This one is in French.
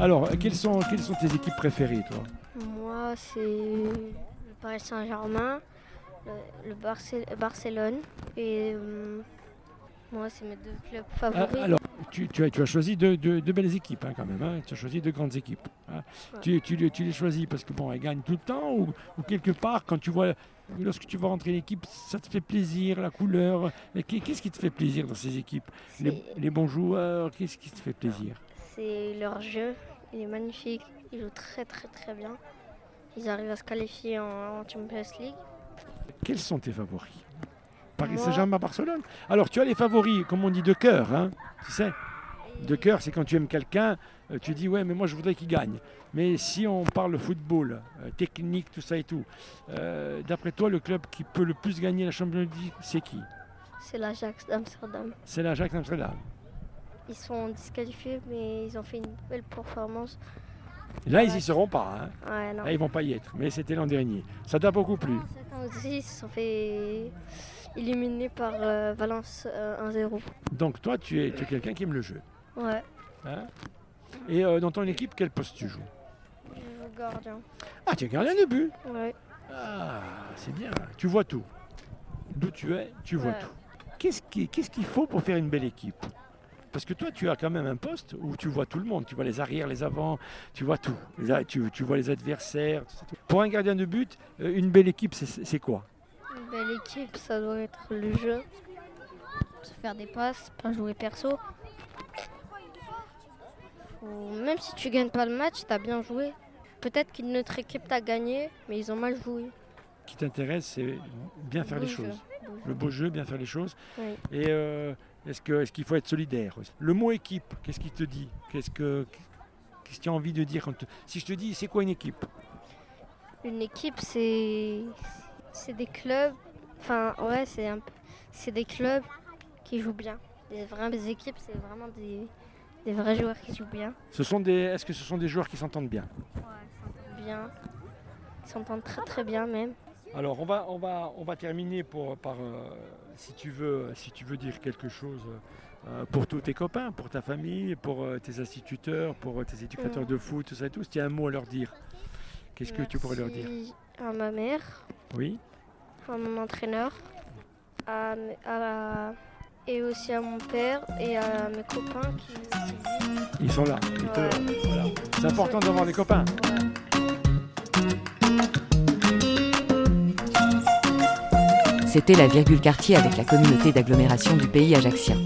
Alors, quelles sont, quelles sont tes équipes préférées, toi Moi, c'est le Paris Saint-Germain, le, le Barcel- Barcelone et euh, moi, c'est mes deux clubs Ah, favoris. Alors, tu, tu as, tu as choisi deux, deux- deux belles équipes hein, quand même. hein. Tu as choisi deux grandes équipes. hein. Ouais. Tu, tu les- tu les choisis parce que bon, elles gagnent tout le temps ou, ou quelque part quand tu vois lorsque tu vas rentrer l'équipe, ça te fait plaisir, la couleur. Mais qu'est- Qu'est-ce qui te fait plaisir dans ces équipes? Les, les bons joueurs, qu'est-ce qui te fait plaisir? C'est leur jeu, il est magnifique, ils jouent très très très bien. Ils arrivent à se qualifier en, en Champions League. Quels sont tes favoris? Paris Saint-Germain, Barcelone? Alors, tu as les favoris, comme on dit, de cœur, hein, tu sais. De cœur, c'est quand tu aimes quelqu'un, euh, tu dis ouais, mais moi je voudrais qu'il gagne. Mais si on parle football, euh, technique, tout ça et tout, euh, d'après toi, le club qui peut le plus gagner la Champions League, c'est qui? C'est l'Ajax d'Amsterdam. C'est l'Ajax Amsterdam. Ils sont disqualifiés, mais ils ont fait une belle performance. Là, ils y seront pas. hein. Ouais, non. Là, ils vont pas y être. Mais c'était l'an dernier. Ça t'a beaucoup plu. Aussi, ils se sont fait éliminer par euh, Valence euh, 1-0. Donc toi, tu es, tu es quelqu'un qui aime le jeu. Ouais, hein. et euh, dans ton équipe, quel poste tu joues? Je joue gardien. Ah, tu es gardien de but. Ouais. Ah, c'est bien. Tu vois tout. D'où tu es, tu vois Ouais. tout. Qu'est-ce qu'il faut pour faire une belle équipe? Parce que toi, tu as quand même un poste où tu vois tout le monde. Tu vois les arrières, les avants, tu vois tout. Tu, tu vois les adversaires. tout. Pour un gardien de but, euh, une belle équipe, c'est- quoi? Une belle équipe, ça doit être le jeu. Se faire des passes, pas jouer perso. Faut- Même si tu gagnes pas le match, t'as bien joué. Peut-être qu'une autre équipe t'a gagné, mais ils ont mal joué. qui t'intéresse, c'est bien faire les jeu, choses. Le beau jeu, bien faire les choses. Oui. Et euh, est-ce que- est-ce qu'il faut être solidaire Le mot équipe, qu'est-ce qu'il te dit? Qu'est-ce que tu as envie de dire quand te- Si je te dis, c'est quoi une équipe? Une équipe, c'est des clubs. Enfin, ouais, c'est un peu- c'est des clubs qui jouent bien. Des vraies équipes, c'est vraiment des, des vrais joueurs qui jouent bien. Ce sont des, Est-ce que ce sont des joueurs qui s'entendent bien? Ouais, ils s'entendent bien. Ils s'entendent très très bien même. Alors on va, on va, on va terminer pour, par, euh, si, tu veux, si tu veux dire quelque chose euh, pour tous tes copains, pour ta famille, pour euh, tes instituteurs, pour tes éducateurs Mm. de foot, tout ça et tout. Si tu as un mot à leur dire, qu'est-ce que tu pourrais leur dire? À ma mère, Oui à mon entraîneur, à, mes- à- et aussi à mon père et à mes copains qui. Ils sont là. ils te- voilà. C'est important d'avoir des copains. Ouais. C'était la virgule quartier avec la communauté d'agglomération du pays ajaxien.